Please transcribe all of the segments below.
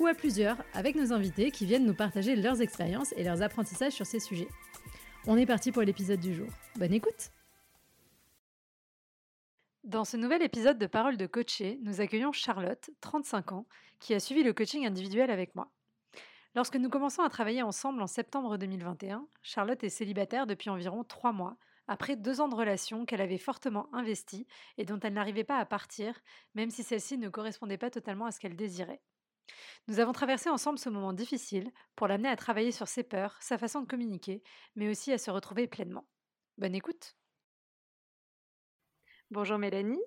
ou à plusieurs avec nos invités qui viennent nous partager leurs expériences et leurs apprentissages sur ces sujets. On est parti pour l'épisode du jour. Bonne écoute Dans ce nouvel épisode de Parole de coaché, nous accueillons Charlotte, 35 ans, qui a suivi le coaching individuel avec moi. Lorsque nous commençons à travailler ensemble en septembre 2021, Charlotte est célibataire depuis environ trois mois, après deux ans de relation qu'elle avait fortement investie et dont elle n'arrivait pas à partir, même si celle-ci ne correspondait pas totalement à ce qu'elle désirait. Nous avons traversé ensemble ce moment difficile pour l'amener à travailler sur ses peurs, sa façon de communiquer, mais aussi à se retrouver pleinement. Bonne écoute. Bonjour Mélanie.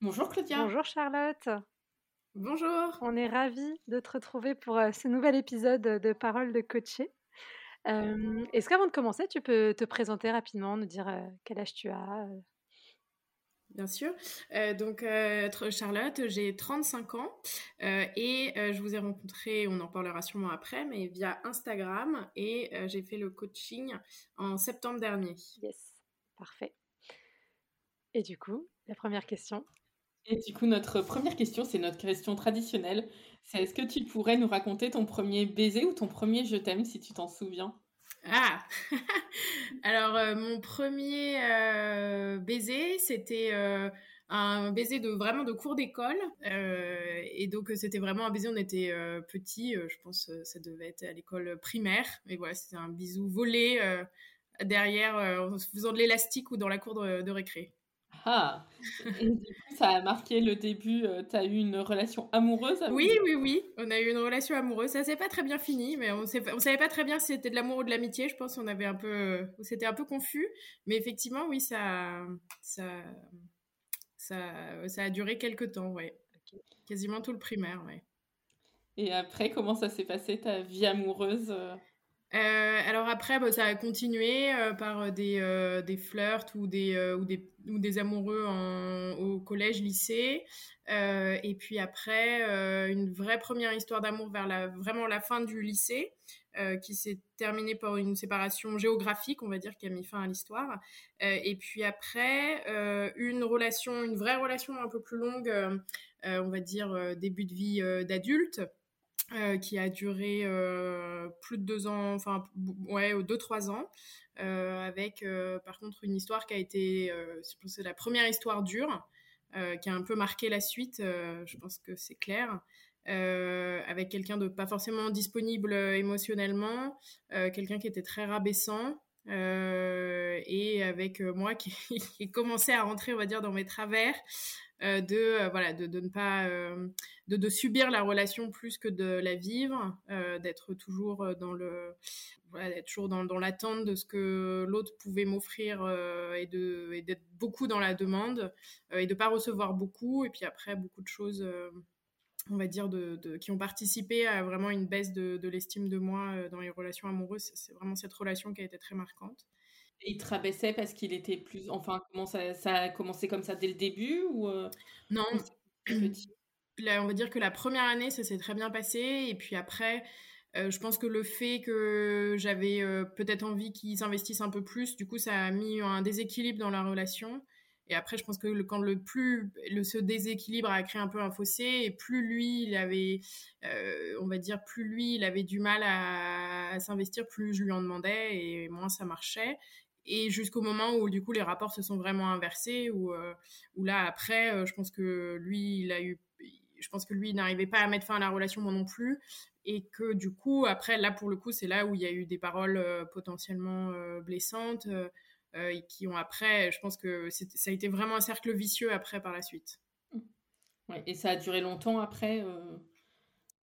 Bonjour Claudia. Bonjour Charlotte. Bonjour. On est ravis de te retrouver pour euh, ce nouvel épisode de Parole de coaché. Euh, Est-ce qu'avant de commencer, tu peux te présenter rapidement, nous dire euh, quel âge tu as? Bien sûr. Euh, donc, euh, Charlotte, j'ai 35 ans euh, et je vous ai rencontré, on en parlera sûrement après, mais via Instagram et j'ai fait le coaching en septembre dernier. Yes, parfait. Et du coup, la première question? Et du coup, notre première question, c'est notre question traditionnelle. C'est est-ce que tu pourrais nous raconter ton premier baiser ou ton premier je t'aime si tu t'en souviens? Ah Alors, euh, mon premier euh, baiser, c'était euh, un baiser de vraiment de cours d'école. et donc, c'était vraiment un baiser, on était petit, je pense ça devait être à l'école primaire. Mais voilà, c'était un bisou volé derrière en faisant de l'élastique ou dans la cour de, de récré. Ah Et du coup, ça a marqué le début. Euh, tu as eu une relation amoureuse avec Oui, oui, oui. On a eu une relation amoureuse. Ça s'est pas très bien fini, mais on, on savait pas très bien si c'était de l'amour ou de l'amitié. Je pense qu'on avait un peu, c'était un peu confus. Mais effectivement, oui, ça, ça, ça, ça a duré quelques temps, ouais. Quasiment tout le primaire, ouais. Et après, comment ça s'est passé ta vie amoureuse euh alors après, bah, ça a continué euh, par des, euh, des flirts ou des, ou des, ou des amoureux au collège, lycée. Et puis après, une vraie première histoire d'amour vers la, vraiment la fin du lycée, qui s'est terminée par une séparation géographique, on va dire, qui a mis fin à l'histoire. et puis après, une relation, une vraie relation un peu plus longue, on va dire début de vie d'adulte. Euh, qui a duré euh, plus de deux ans, enfin ouais, deux trois ans, euh, avec par contre une histoire qui a été, c'est la première histoire dure, qui a un peu marqué la suite. je pense que c'est clair. avec quelqu'un de pas forcément disponible émotionnellement, quelqu'un qui était très rabaissant, et avec moi qui, qui commençait à rentrer, on va dire, dans mes travers, euh, de euh, voilà de, ne pas euh, de, subir la relation plus que de la vivre, d'être toujours dans le voilà, d'être toujours dans, l'attente de ce que l'autre pouvait m'offrir et d'être beaucoup dans la demande et de pas recevoir beaucoup et puis après beaucoup de choses on va dire, de, qui ont participé à vraiment une baisse de l'estime de moi dans les relations amoureuses. C'est vraiment cette relation qui a été très marquante il te rabaissait parce qu'il était plus. Enfin, comment ça, ça a commencé comme ça dès le début ou euh, Non. Là, on va dire que la première année, ça s'est très bien passé. Et puis après, euh, je pense que le fait que j'avais euh, peut-être envie qu'il s'investisse un peu plus, du coup, ça a mis un déséquilibre dans la relation. Et après, je pense que le, quand le plus le, ce déséquilibre a créé un peu un fossé, et plus lui, il avait, euh, on va dire, plus lui, il avait du mal à, à s'investir, plus je lui en demandais, et moins ça marchait et jusqu'au moment où du coup les rapports se sont vraiment inversés où, euh, où là après euh, je pense que lui il a eu je pense que lui n'arrivait pas à mettre fin à la relation moi non plus et que du coup après là pour le coup c'est là où il y a eu des paroles euh, potentiellement blessantes et qui ont après je pense que ça a été vraiment un cercle vicieux après par la suite. Ouais, et ça a duré longtemps après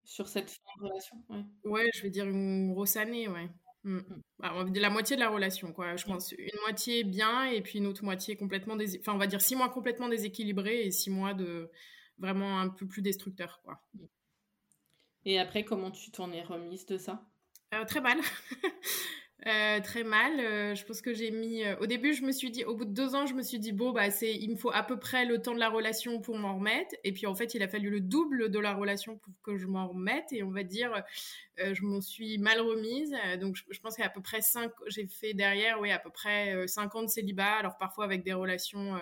sur cette fin de relation ouais. ouais je vais dire une grosse année ouais Mm. Bah, la moitié de la relation, quoi. Je pense une moitié bien et puis une autre moitié complètement dés... enfin on va dire six mois complètement déséquilibrés et six mois de vraiment un peu plus destructeur, quoi. Et après, comment tu t'en es remise de ça? Très mal. Euh, très mal. Euh, je pense que j'ai mis. Euh, au début, je me suis dit, au bout de deux ans, je me suis dit bon bah c'est, il me faut à peu près le temps de la relation pour m'en remettre. Et puis en fait, il a fallu le double de la relation pour que je m'en remette. Et on va dire, je m'en suis mal remise. donc je, pense qu'à peu près cinq, j'ai fait derrière, oui, à peu près cinq ans de célibat. Alors parfois avec des relations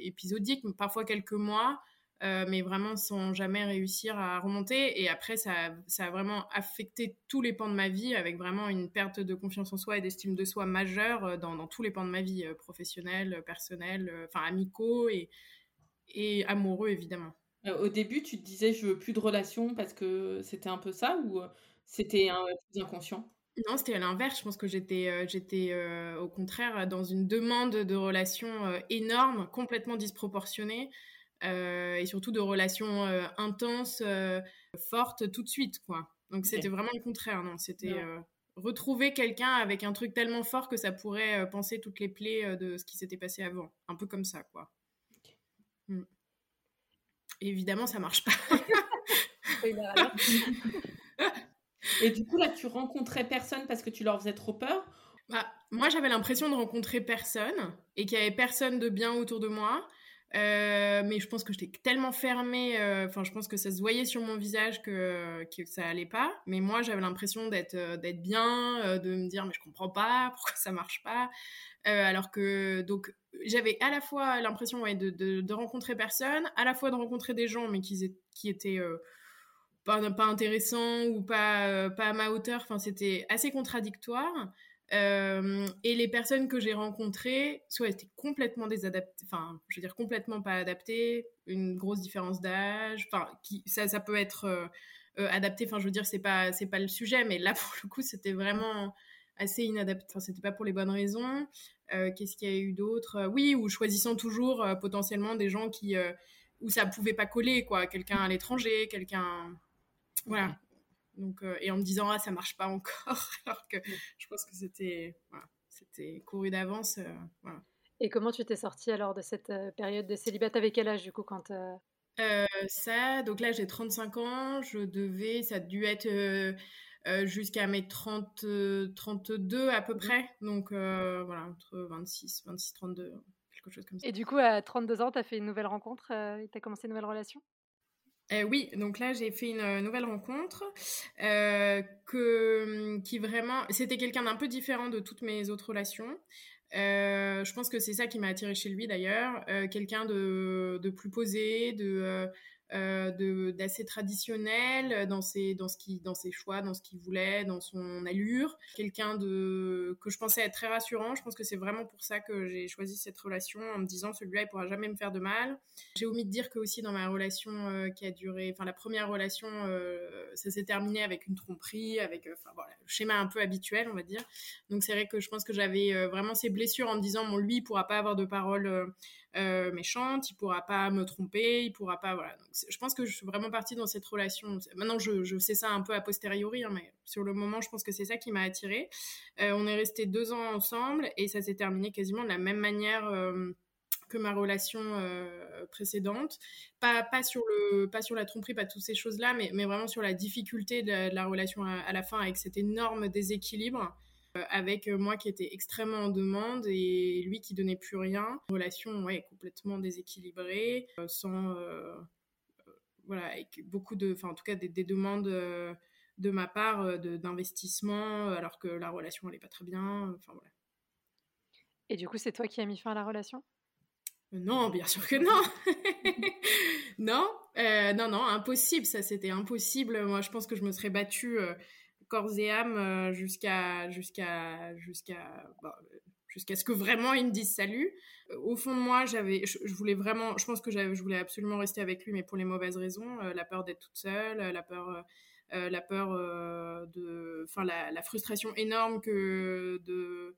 épisodiques, parfois quelques mois. Euh, mais vraiment sans jamais réussir à remonter. Et après, ça, ça, a vraiment affecté tous les pans de ma vie, avec vraiment une perte de confiance en soi et d'estime de soi majeure euh, dans, dans, tous les pans de ma vie, euh, professionnels, personnels, enfin amicaux et, et amoureux, évidemment. Au début, tu te disais je veux plus de relations parce que c'était un peu ça ou c'était un plus inconscient? Non, c'était à l'inverse. Je pense que j'étais, j'étais au contraire dans une demande de relations énorme, complètement disproportionnée. Euh, et surtout de relations euh, intenses, euh, fortes tout de suite, quoi. Donc c'était vraiment le contraire, non C'était retrouver quelqu'un avec un truc tellement fort que ça pourrait penser toutes les plaies de ce qui s'était passé avant. Un peu comme ça, quoi. Mm. évidemment, ça marche pas. Et du coup, là, tu rencontrais personne parce que tu leur faisais trop peur? Bah, Moi, j'avais l'impression de rencontrer personne et qu'il y avait personne de bien autour de moi. Euh, mais je pense que j'étais tellement fermée, euh, enfin, je pense que ça se voyait sur mon visage que, ça allait pas. Mais moi, j'avais l'impression d'être euh, bien, de me dire, mais je comprends pas, pourquoi ça marche pas? alors que, donc, j'avais à la fois l'impression de, rencontrer personne, à la fois de rencontrer des gens, mais qui, qui étaient pas, pas intéressants ou pas, pas à ma hauteur. Enfin, c'était assez contradictoire. Euh, et les personnes que j'ai rencontrées, soit étaient complètement désadaptées, enfin, je veux dire complètement pas adaptées, une grosse différence d'âge, enfin, ça, ça peut être euh, euh, adapté, enfin, je veux dire, c'est pas, c'est pas le sujet, mais là, pour le coup, c'était vraiment assez inadapté, enfin, c'était pas pour les bonnes raisons. Qu'est-ce qu'il y a eu d'autre? Oui, ou choisissant toujours potentiellement des gens qui, où ça pouvait pas coller, quoi, quelqu'un à l'étranger, quelqu'un, voilà, donc, euh, et en me disant, ah, ça marche pas encore, alors que je pense que c'était voilà, c'était couru d'avance. Euh, voilà. Et comment tu t'es sortie alors de cette euh, période de célibat Avec quel âge du coup quand Ça, donc là j'ai 35 ans, je devais, ça a dû être jusqu'à mes 30, 32 à peu mmh. près, donc voilà, entre 26, 26, 32, quelque chose comme ça. Et du coup à 32 ans, tu as fait une nouvelle rencontre, tu as commencé une nouvelle relation? Euh, oui, donc là j'ai fait une euh, nouvelle rencontre euh, que, hum, qui vraiment, c'était quelqu'un d'un peu différent de toutes mes autres relations. je pense que c'est ça qui m'a attiré chez lui d'ailleurs, quelqu'un de, de, plus posé, de euh, d'assez traditionnel dans ses dans ce qui dans ses choix dans ce qu'il voulait dans son allure. Quelqu'un de que je pensais être très rassurant. Je pense que c'est vraiment pour ça que j'ai choisi cette relation en me disant celui-là il pourra jamais me faire de mal. J'ai omis de dire que aussi dans ma relation euh, qui a duré enfin la première relation euh, ça s'est terminé avec une tromperie avec enfin voilà le schéma un peu habituel on va dire. Donc c'est vrai que je pense que j'avais vraiment ces blessures en me disant bon lui il pourra pas avoir de paroles euh, méchante, il pourra pas me tromper, il pourra pas voilà. Donc, je pense que je suis vraiment partie dans cette relation. Maintenant, je, je sais ça un peu a posteriori, hein, mais sur le moment, je pense que c'est ça qui m'a attirée. Euh, on est resté deux ans ensemble et ça s'est terminé quasiment de la même manière. Euh, que ma relation précédente. Pas, sur le, pas sur la tromperie, pas toutes ces choses-là, mais vraiment sur la difficulté de la, relation à, la fin avec cet énorme déséquilibre. Euh, avec euh, moi qui était extrêmement en demande et lui qui donnait plus rien. Relation ouais, complètement déséquilibrée, euh, sans voilà, avec beaucoup de, enfin en tout cas des, demandes de ma part d'investissement alors que la relation n'allait pas très bien. Enfin voilà. Et du coup, c'est toi qui as mis fin à la relation? Non, bien sûr que non. non, non, non, impossible. Ça, c'était impossible. Moi, je pense que je me serais battue corps et âme euh, jusqu'à jusqu'à jusqu'à bah, jusqu'à ce que vraiment il me dise salut. Au fond de moi, j'avais, je, voulais vraiment, je pense que je voulais absolument rester avec lui, mais pour les mauvaises raisons, euh, la peur d'être toute seule, la peur, euh, la peur de, enfin la, frustration énorme que de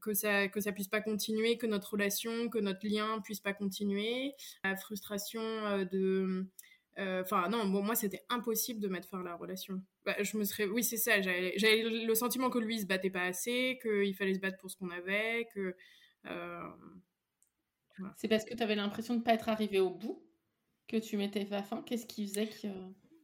que ça que ça puisse pas continuer, que notre relation, que notre lien puisse pas continuer, la frustration de euh, enfin, non, bon, moi, c'était impossible de mettre fin à la relation. Bah, je me serais. Oui, c'est ça. J'avais le sentiment que lui se battait pas assez, qu'il fallait se battre pour ce qu'on avait, que. Euh, c'est parce que tu avais l'impression de pas être arrivé au bout que tu mettais fin. Qu'est-ce qui faisait que.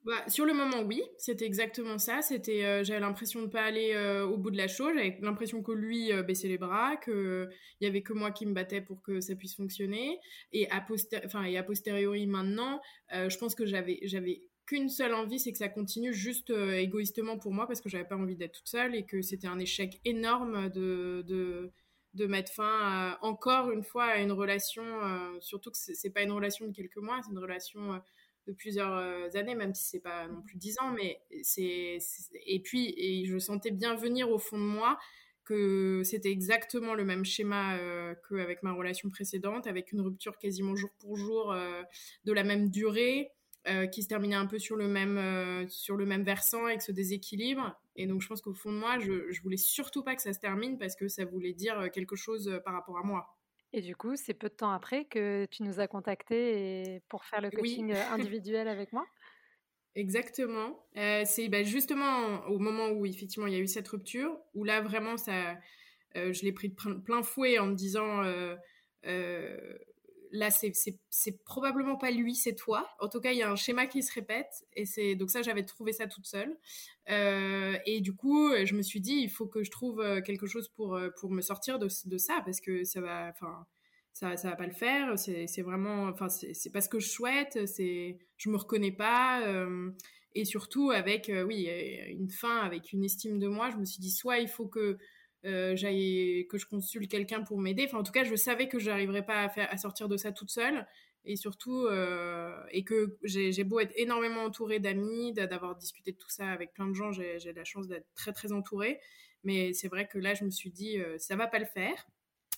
Bah, sur le moment, oui, c'était exactement ça. C'était, euh, j'avais l'impression de pas aller euh, au bout de la chose. J'avais l'impression que lui euh, baissait les bras, que il y avait que moi qui me battais pour que ça puisse fonctionner. Et a, enfin, et a posteriori maintenant, je pense que j'avais, j'avais qu'une seule envie, c'est que ça continue juste égoïstement pour moi parce que j'avais pas envie d'être toute seule et que c'était un échec énorme de, de de mettre fin encore une fois à une relation, surtout que c'est pas une relation de quelques mois, c'est une relation de plusieurs euh, années, même si c'est pas non plus dix ans, mais c'est et puis et je sentais bien venir au fond de moi que c'était exactement le même schéma euh, qu'avec ma relation précédente, avec une rupture quasiment jour pour jour euh, de la même durée, qui se terminait un peu sur le même sur le même versant avec ce déséquilibre. Et donc je pense qu'au fond de moi, je, je voulais surtout pas que ça se termine parce que ça voulait dire quelque chose par rapport à moi. Et du coup, c'est peu de temps après que tu nous as contactés pour faire le coaching individuel avec moi? Exactement. c'est bah, justement au moment où effectivement il y a eu cette rupture, où là vraiment ça, je l'ai pris de plein fouet en me disant là, c'est probablement pas lui, c'est toi. En tout cas, il y a un schéma qui se répète. Et c'est donc ça, j'avais trouvé ça toute seule. Euh, et du coup, je me suis dit, il faut que je trouve euh, quelque chose pour, euh, pour me sortir de, ça, parce que ça va, enfin, ça, ça va pas le faire. C'est vraiment, enfin, c'est pas ce que je souhaite. C'est, je me reconnais pas. et surtout avec, oui, une fin, avec une estime de moi, je me suis dit, soit il faut que euh, que je consulte quelqu'un pour m'aider. Enfin, en tout cas, je savais que je n'arriverais pas à, sortir de ça toute seule. Et surtout, euh, et que j'ai beau être énormément entourée d'amis, d'avoir discuté de tout ça avec plein de gens, j'ai la chance d'être très très entourée. Mais c'est vrai que là, je me suis dit, euh, ça va pas le faire.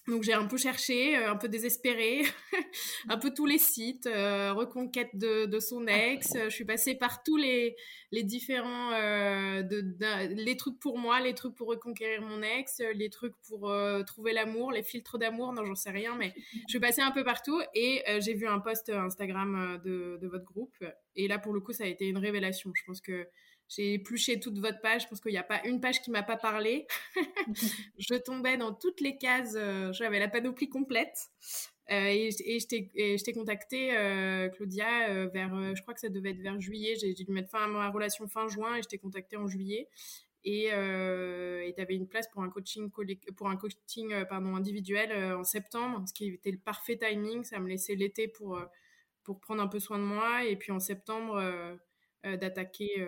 Donc j'ai un peu cherché, euh, un peu désespéré, un peu tous les sites, euh, reconquête de, son ex. Je suis passée par tous les, les différents, euh, les trucs pour moi, les trucs pour reconquérir mon ex, les trucs pour trouver l'amour, les filtres d'amour. Non, j'en sais rien, mais je suis passée un peu partout et j'ai vu un post Instagram de, de votre groupe. Et là, pour le coup, ça a été une révélation. Je pense que j'ai épluché toute votre page. Je pense qu'il n'y a pas une page qui m'a pas parlé. je tombais dans toutes les cases. Euh, j'avais la panoplie complète. Euh, et, et je t'ai contacté, euh, Claudia, vers, je crois que ça devait être vers juillet. J'ai dû mettre fin à ma relation fin juin et je t'ai contacté en juillet. Et tu avais une place pour un coaching, pour un coaching pardon, individuel en septembre, ce qui était le parfait timing. Ça me laissait l'été pour, pour prendre un peu soin de moi. Et puis en septembre, d'attaquer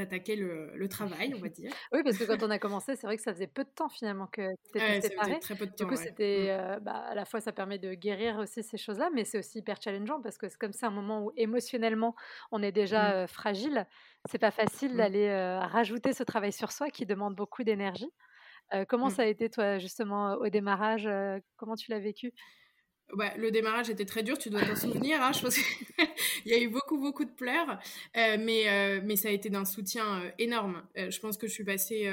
d'attaquer le, travail, on va dire. oui, parce que quand on a commencé, c'est vrai que ça faisait peu de temps finalement que tu étais séparée. Très peu de temps, du coup, c'était mmh. euh, bah, à la fois ça permet de guérir aussi ces choses-là, mais c'est aussi hyper challengeant parce que c'est comme ça un moment où émotionnellement on est déjà mmh. euh, fragile. C'est pas facile mmh. d'aller euh, rajouter ce travail sur soi qui demande beaucoup d'énergie. comment ça a été toi justement au démarrage Comment tu l'as vécu? Le démarrage était très dur, tu dois t'en souvenir. Hein, y a eu beaucoup, beaucoup de pleurs, euh, mais, euh, mais ça a été d'un soutien euh, énorme. je pense que je suis passée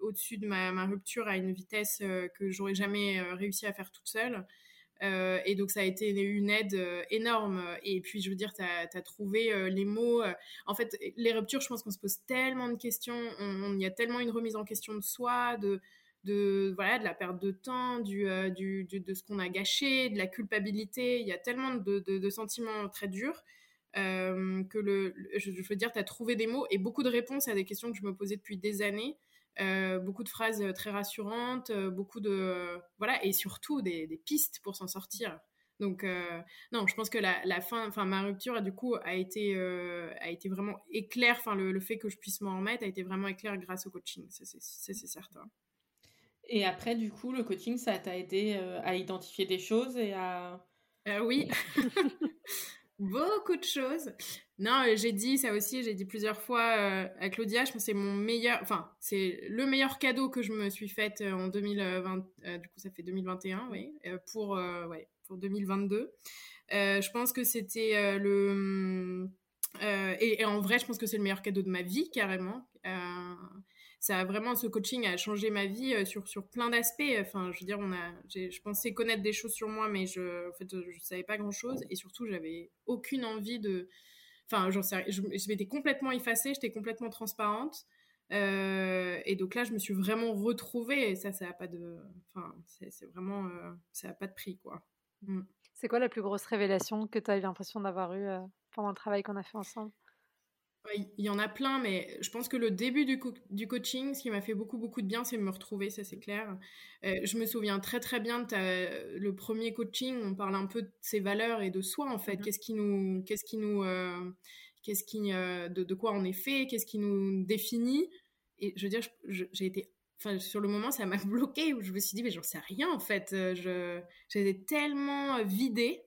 au-dessus de ma, rupture à une vitesse que j'aurais jamais réussi à faire toute seule. et donc, ça a été une aide énorme. Et puis, je veux dire, tu as, trouvé les mots. en fait, les ruptures, je pense qu'on se pose tellement de questions. Il y a tellement une remise en question de soi, de de voilà de la perte de temps du, euh, du, de ce qu'on a gâché de la culpabilité il y a tellement de, de, sentiments très durs euh, que le, je, veux dire tu as trouvé des mots et beaucoup de réponses à des questions que je me posais depuis des années euh, beaucoup de phrases très rassurantes beaucoup de voilà et surtout des, pistes pour s'en sortir donc non, je pense que la, la fin, enfin ma rupture du coup a été a été vraiment éclair. Enfin le, le, fait que je puisse m'en remettre a été vraiment éclair grâce au coaching, c'est certain. Et après, du coup, le coaching, ça t'a aidé euh, à identifier des choses et à... Euh, oui, beaucoup de choses. Non, euh, j'ai dit ça aussi, j'ai dit plusieurs fois à Claudia, je pense que c'est mon meilleur, enfin, c'est le meilleur cadeau que je me suis fait en 2020, du coup, ça fait 2021, oui, pour, ouais, pour 2022. je pense que c'était le... Et, en vrai, je pense que c'est le meilleur cadeau de ma vie, carrément ça a vraiment ce coaching a changé ma vie euh, sur sur plein d'aspects. Enfin, je veux dire, on a, je pensais connaître des choses sur moi, mais je, en fait, je savais pas grand chose et surtout, j'avais aucune envie de, enfin, j'en sais, je, m'étais complètement effacée, j'étais complètement transparente. Euh, et donc là, je me suis vraiment retrouvée et ça, ça a pas de, enfin, c'est vraiment, euh, ça a pas de prix, quoi. Mm. C'est quoi la plus grosse révélation que tu as eu l'impression d'avoir eue pendant le travail qu'on a fait ensemble? Il y en a plein, mais je pense que le début du, du coaching, ce qui m'a fait beaucoup, beaucoup de bien, c'est me retrouver, ça c'est clair. Euh, je me souviens très, très bien de le premier coaching, on parle un peu de ses valeurs et de soi, en fait. Mm-hmm. Qu'est-ce qui nous... Qu'est-ce qui nous euh, qu'est-ce qui, euh, de, quoi on est fait, qu'est-ce qui nous définit. Et je veux dire, j'ai été... Enfin, sur le moment, ça m'a bloqué, où je me suis dit, mais j'en sais rien, en fait. J'étais tellement vidée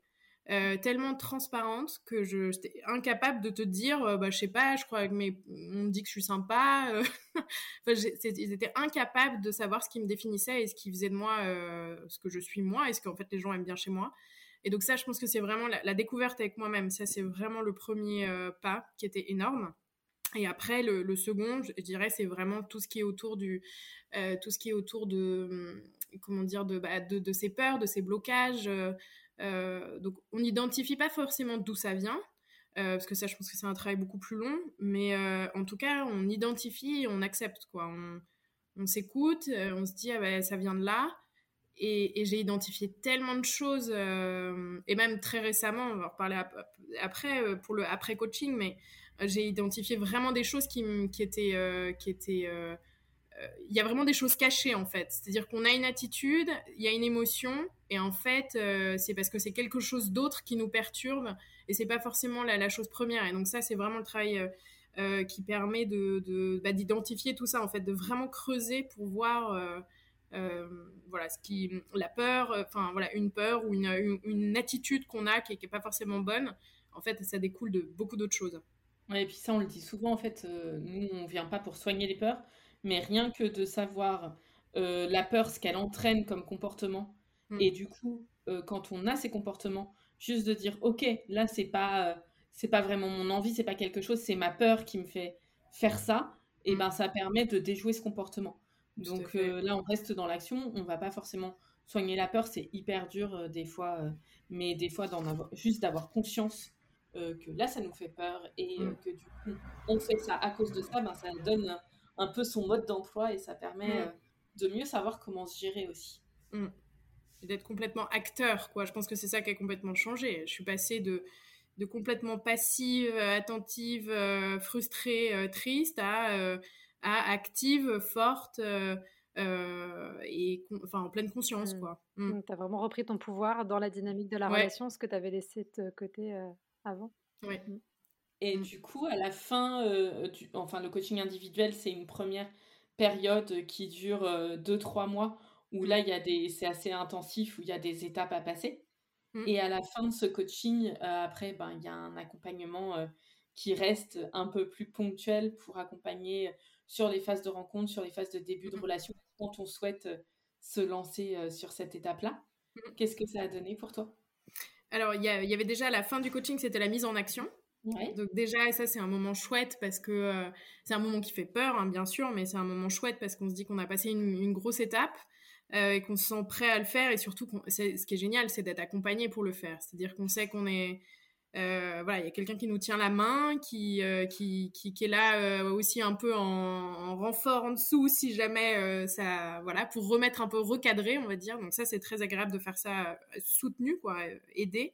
euh, tellement transparente que je j'étais incapable de te dire euh, bah je sais pas je crois que mes on me dit que je suis sympa euh. enfin, ils étaient incapables de savoir ce qui me définissait et ce qui faisait de moi ce que je suis moi et ce qu'en fait les gens aiment bien chez moi et donc ça je pense que c'est vraiment la, découverte avec moi-même ça c'est vraiment le premier pas qui était énorme et après le, second je, dirais c'est vraiment tout ce qui est autour du tout ce qui est autour de comment dire de, bah, de, de ces peurs de ces blocages euh, donc, on n'identifie pas forcément d'où ça vient, euh, parce que ça, je pense que c'est un travail beaucoup plus long. Mais euh, en tout cas, on identifie on accepte, quoi. On, s'écoute, on se dit, ah ben, ça vient de là. Et, j'ai identifié tellement de choses, et même très récemment, on va en reparler après, pour le après-coaching, mais j'ai identifié vraiment des choses qui, qui étaient, qui étaient euh, il y a vraiment des choses cachées en fait. C'est-à-dire qu'on a une attitude, il y a une émotion, et en fait, euh, c'est parce que c'est quelque chose d'autre qui nous perturbe, et c'est pas forcément la, chose première. Et donc ça, c'est vraiment le travail euh, qui permet de, bah, d'identifier tout ça en fait, de vraiment creuser pour voir. voilà la peur enfin voilà une peur ou une, une, attitude qu'on a qui, n'est pas forcément bonne en fait ça découle de beaucoup d'autres choses et puis ça on le dit souvent en fait nous on vient pas pour soigner les peurs mais rien que de savoir euh, la peur, ce qu'elle entraîne comme comportement, mm. et du coup, euh, quand on a ces comportements, juste de dire, ok, là c'est pas, euh, c'est pas vraiment mon envie, c'est pas quelque chose, c'est ma peur qui me fait faire ça, et mm. ben ça permet de déjouer ce comportement. Donc là, on reste dans l'action, on va pas forcément soigner la peur, c'est hyper dur des fois, mais des fois d'en avoir, juste d'avoir conscience que là ça nous fait peur et mm. que du coup on fait ça à cause de ça, ben ça donne un peu son mode d'emploi et ça permet mm. euh, de mieux savoir comment se gérer aussi. Mm. D'être complètement acteur, quoi. Je pense que c'est ça qui a complètement changé. Je suis passée de, de complètement passive, euh, attentive, euh, frustrée, triste à, à active, forte. et enfin en pleine conscience mm. quoi. Tu as vraiment repris ton pouvoir dans la dynamique de la relation, ce que tu avais laissé de côté avant. Oui. Et du coup, à la fin, euh, du, enfin, le coaching individuel, c'est une première période qui dure 2-3 euh, mois, où là, il y a des, c'est assez intensif, où il y a des étapes à passer. Mmh. Et à la fin de ce coaching, euh, après, ben, il y a un accompagnement qui reste un peu plus ponctuel pour accompagner sur les phases de rencontre, sur les phases de début de mmh. relation, quand on souhaite se lancer sur cette étape-là. Qu'est-ce que ça a donné pour toi? Alors, il y, y, avait déjà à la fin du coaching, c'était la mise en action. Donc déjà, ça c'est un moment chouette parce que euh, c'est un moment qui fait peur, hein, bien sûr, mais c'est un moment chouette parce qu'on se dit qu'on a passé une, grosse étape euh, et qu'on se sent prêt à le faire et surtout, ce qui est génial, c'est d'être accompagné pour le faire. C'est-à-dire qu'on sait qu'on est euh, voilà, il y a quelqu'un qui nous tient la main, qui, euh, qui, qui, est là euh, aussi un peu en, en, renfort en dessous si jamais ça, voilà, pour remettre un peu recadré, on va dire. Donc ça, c'est très agréable de faire ça soutenu, quoi, aider.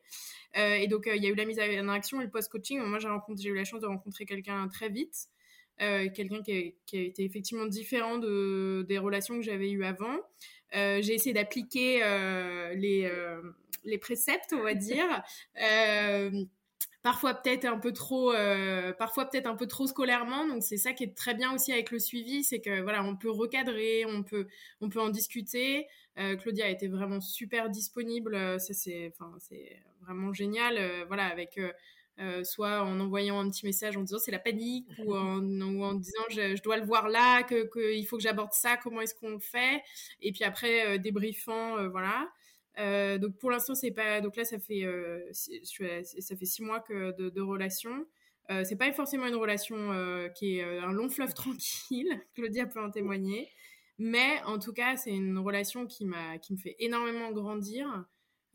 et donc il y a eu la mise en action et le post-coaching. Moi, j'ai j'ai eu la chance de rencontrer quelqu'un très vite. quelqu'un qui, qui, a été effectivement différent de, des relations que j'avais eues avant. j'ai essayé d'appliquer les, les préceptes, on va dire. Euh, parfois peut-être un peu trop euh, parfois peut-être un peu trop scolairement. Donc c'est ça qui est très bien aussi avec le suivi c'est que voilà on peut recadrer on peut on peut en discuter. Euh, Claudia a été vraiment super disponible. Ça c'est enfin c'est vraiment génial voilà avec soit en envoyant un petit message en disant c'est la panique ou en, en disant je, dois le voir là que qu'il faut que j'aborde ça comment est-ce qu'on le fait? Et puis après débriefant voilà euh, donc pour l'instant c'est pas donc là ça fait euh, ça fait six mois que de, de relation. Euh, c'est pas forcément une relation euh, qui est un long fleuve tranquille. Claudia peut en témoigner. Mais en tout cas c'est une relation qui m'a qui me fait énormément grandir.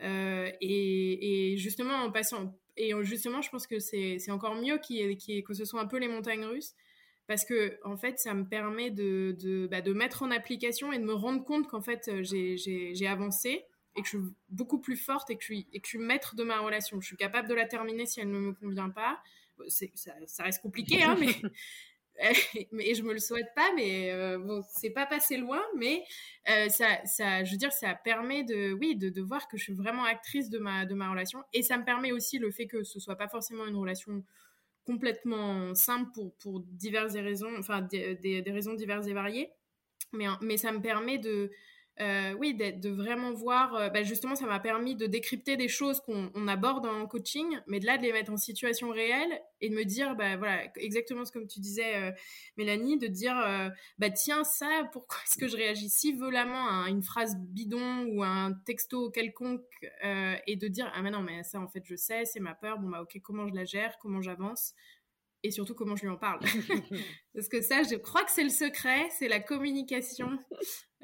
Et, justement en passant et justement je pense que c'est encore mieux que ce soit un peu les montagnes russes parce que en fait ça me permet de de, bah, de mettre en application et de me rendre compte qu'en fait j'ai avancé et que je suis beaucoup plus forte et que je suis, et que je suis maître de ma relation. Je suis capable de la terminer si elle ne me convient pas. ça, reste compliqué, hein, mais et je me le souhaite pas, mais euh, bon, c'est pas passé loin, mais euh, ça, ça, je veux dire, ça permet de, oui, de, de, voir que je suis vraiment actrice de ma, de ma relation, et ça me permet aussi le fait que ce soit pas forcément une relation complètement simple pour, pour diverses raisons, enfin des, des, des raisons diverses et variées, mais, mais ça me permet de euh, oui, de, vraiment voir, euh, bah, justement, ça m'a permis de décrypter des choses qu'on aborde en coaching, mais de là, de les mettre en situation réelle et de me dire, bah voilà, exactement ce comme tu disais, euh, Mélanie, de dire, bah tiens, ça, pourquoi est-ce que je réagis si violemment à une phrase bidon ou à un texto quelconque et de dire, ah mais non, mais ça, en fait, je sais, c'est ma peur, bon bah ok, comment je la gère, comment j'avance et surtout comment je lui en parle? Parce que ça, je crois que c'est le secret, c'est la communication.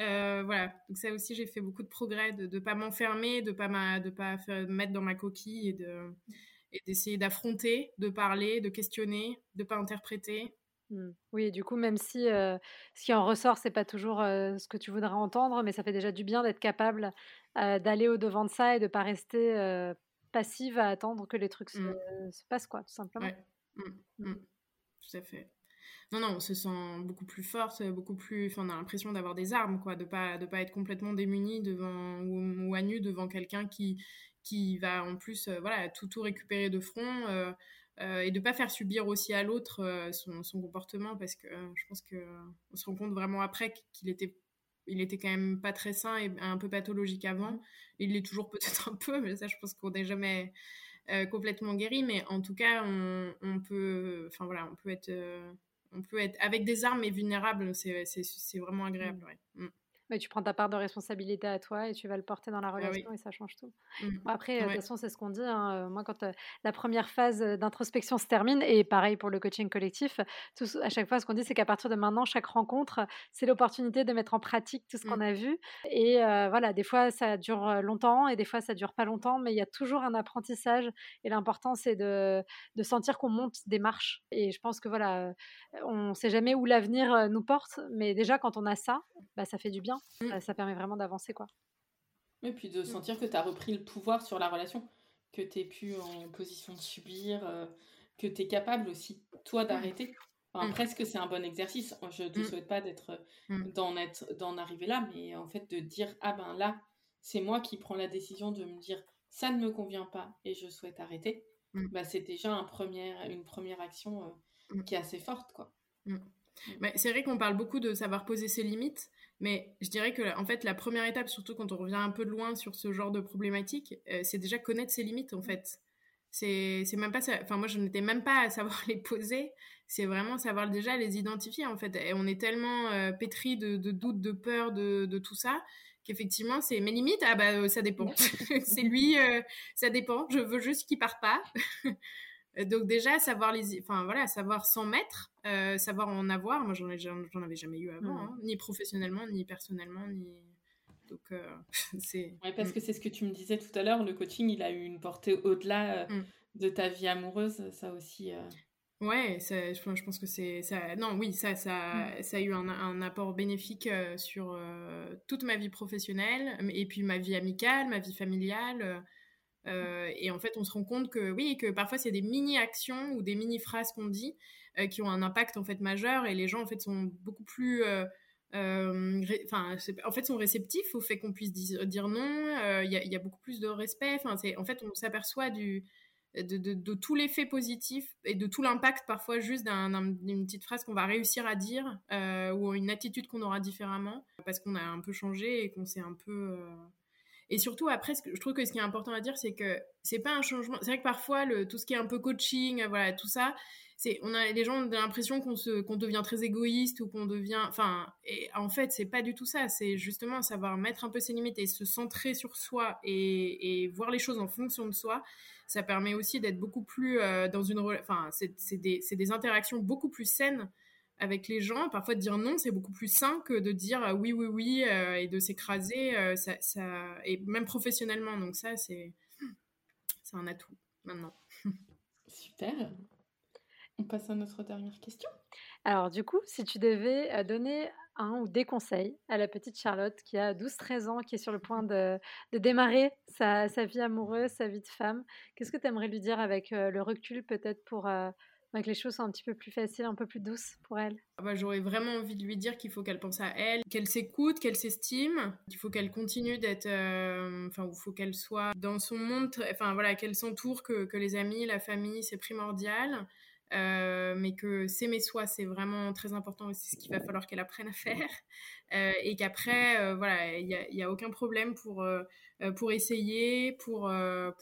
Euh, voilà, donc ça aussi, j'ai fait beaucoup de progrès, de ne pas m'enfermer, de ne de pas me mettre dans ma coquille et de et d'essayer d'affronter, de parler, de questionner, de pas interpréter. Mmh. Oui, et du coup, même si euh, ce qui en ressort, c'est pas toujours euh, ce que tu voudrais entendre, mais ça fait déjà du bien d'être capable d'aller au devant de ça et de pas rester passive à attendre que les trucs se, mmh. se passent, quoi, tout simplement. Mmh, mmh. Tout à fait. Non, non, on se sent beaucoup plus forte, beaucoup plus. Enfin, on a l'impression d'avoir des armes, quoi, de pas de pas être complètement démuni devant ou, à nu devant quelqu'un qui qui va en plus, euh, voilà, tout tout récupérer de front euh, euh, et de pas faire subir aussi à l'autre son, son, comportement parce que je pense que on se rend compte vraiment après qu'il était il était quand même pas très sain et un peu pathologique avant. Il l'est toujours peut-être un peu, mais ça, je pense qu'on n'est jamais complètement guéri, mais en tout cas, on, peut, enfin voilà, on peut être, on peut être avec des armes et vulnérable. C'est vraiment agréable. Ouais. Mais tu prends ta part de responsabilité à toi et tu vas le porter dans la relation et ça change tout. Mmh. après, de toute façon, c'est ce qu'on dit. Hein, moi, quand la première phase d'introspection se termine, et pareil pour le coaching collectif, tout, à chaque fois, ce qu'on dit, c'est qu'à partir de maintenant, chaque rencontre, c'est l'opportunité de mettre en pratique tout ce qu'on mmh. a vu. Et voilà, des fois, ça dure longtemps et des fois, ça dure pas longtemps, mais il y a toujours un apprentissage. Et l'important, c'est de, de, sentir qu'on monte des marches. Et je pense que voilà, on ne sait jamais où l'avenir nous porte, mais déjà, quand on a ça, bah, ça fait du bien. Mmh. Ça, permet vraiment d'avancer, quoi. Et puis de mmh. sentir que tu as repris le pouvoir sur la relation, que tu plus en position de subir, euh, que tu es capable aussi, toi, d'arrêter. Enfin, Presque, c'est un bon exercice. Je ne te mmh. souhaite pas d'être d'en arriver là, mais en fait, de dire Ah ben là, c'est moi qui prends la décision de me dire ça ne me convient pas et je souhaite arrêter. Bah, c'est déjà un premier, une première action euh, qui est assez forte, quoi. C'est vrai qu'on parle beaucoup de savoir poser ses limites, mais je dirais que en fait la première étape, surtout quand on revient un peu de loin sur ce genre de problématique, euh, c'est déjà connaître ses limites en fait. C'est même pas, enfin moi je n'étais même pas à savoir les poser. C'est vraiment savoir déjà les identifier en fait. Et on est tellement euh, pétri de, doutes, de peurs, de, de tout ça qu'effectivement c'est mes limites. Ah bah ça dépend. c'est lui, euh, ça dépend. Je veux juste qu'il part pas. Euh, donc déjà savoir les, enfin voilà, savoir s'en mettre, euh, savoir en avoir. Moi, j'en avais jamais eu avant, hein, ni professionnellement, ni personnellement, ni donc euh, c'est. Ouais, parce mm. que c'est ce que tu me disais tout à l'heure. Le coaching, il a eu une portée au-delà mm. de ta vie amoureuse, ça aussi. Ouais, ça, je, pense que c'est ça. Non, oui, ça, ça, mm. ça a eu un, un apport bénéfique sur toute ma vie professionnelle et puis ma vie amicale, ma vie familiale. Euh, et en fait, on se rend compte que oui, que parfois c'est des mini-actions ou des mini-phrases qu'on dit euh, qui ont un impact en fait majeur. Et les gens en fait sont beaucoup plus euh, enfin en fait sont réceptifs au fait qu'on puisse dire, non. Il y, a beaucoup plus de respect. Enfin c'est en fait on s'aperçoit de, de, de, tout l'effet positif et de tout l'impact parfois juste d'une petite phrase qu'on va réussir à dire ou une attitude qu'on aura différemment parce qu'on a un peu changé et qu'on s'est un peu et surtout, après, je trouve que ce qui est important à dire, c'est que c'est pas un changement. C'est vrai que parfois, tout ce qui est un peu coaching, voilà, tout ça, c'est, on a, les gens ont l'impression qu'on se, qu'on devient très égoïste ou qu'on devient, enfin, en fait, c'est pas du tout ça. C'est justement savoir mettre un peu ses limites et se centrer sur soi et, voir les choses en fonction de soi. Ça permet aussi d'être beaucoup plus euh, dans une, enfin, c'est, des, c'est des interactions beaucoup plus saines avec les gens. Parfois, de dire non, c'est beaucoup plus sain que de dire euh, oui, oui, oui euh, et de s'écraser. Euh, ça, ça, et même professionnellement. Donc, ça, c'est un atout maintenant. Super. On passe à notre dernière question. Alors, du coup, si tu devais donner un ou des conseils à la petite Charlotte qui a 12-13 ans, qui est sur le point de, démarrer sa, vie amoureuse, sa vie de femme Qu'est-ce que tu aimerais lui dire avec le recul peut-être pour que les choses soient un petit peu plus faciles, un peu plus douces pour elle ah bah, J'aurais vraiment envie de lui dire qu'il faut qu'elle pense à elle, qu'elle s'écoute, qu'elle s'estime, qu'il faut qu'elle continue d'être... Enfin, il faut qu'elle soit dans son monde, enfin voilà, qu'elle s'entoure, que, que les amis, la famille, c'est primordial. Euh, mais que s'aimer soi, c'est vraiment très important et c'est ce qu'il va falloir qu'elle apprenne à faire. Euh, et qu'après, euh, voilà, il n'y a, a, aucun problème pour, pour essayer, pour,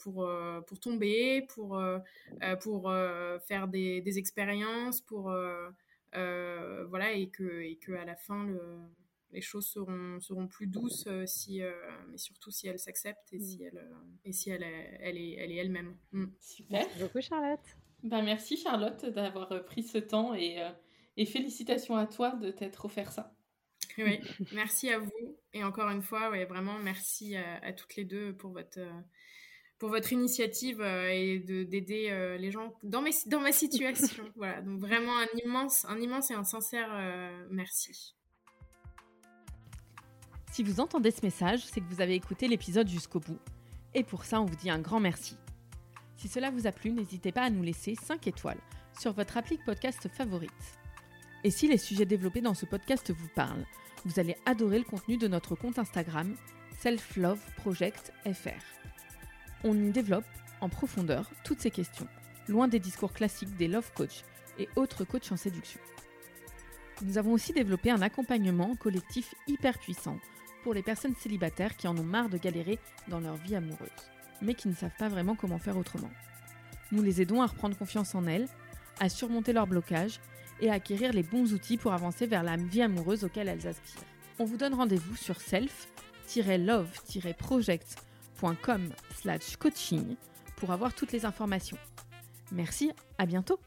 pour, pour tomber, pour, pour faire des, des expériences, pour, voilà, et que, et que à la fin, le, les choses seront, seront plus douces si, mais surtout si elle s'accepte et si elle, et si elle, elle est elle est elle-même. Mm. Super. Merci beaucoup, Charlotte. Ben, merci Charlotte d'avoir euh, pris ce temps et, euh, et félicitations à toi de t'être offert ça. Oui, merci à vous. Et encore une fois, ouais, vraiment merci à, toutes les deux pour votre, euh, pour votre initiative et d'aider les gens dans, mes, dans ma situation. voilà, donc vraiment un immense, un immense et un sincère merci. Si vous entendez ce message, c'est que vous avez écouté l'épisode jusqu'au bout. Et pour ça, on vous dit un grand merci. Si cela vous a plu, n'hésitez pas à nous laisser 5 étoiles sur votre appli podcast favorite. Et si les sujets développés dans ce podcast vous parlent, vous allez adorer le contenu de notre compte Instagram Self Project FR. On y développe en profondeur toutes ces questions, loin des discours classiques des love coach et autres coachs en séduction. Nous avons aussi développé un accompagnement collectif hyper puissant pour les personnes célibataires qui en ont marre de galérer dans leur vie amoureuse mais qui ne savent pas vraiment comment faire autrement. Nous les aidons à reprendre confiance en elles, à surmonter leurs blocages et à acquérir les bons outils pour avancer vers la vie amoureuse auquel elles aspirent. On vous donne rendez-vous sur self-love-project.com slash coaching pour avoir toutes les informations. Merci, à bientôt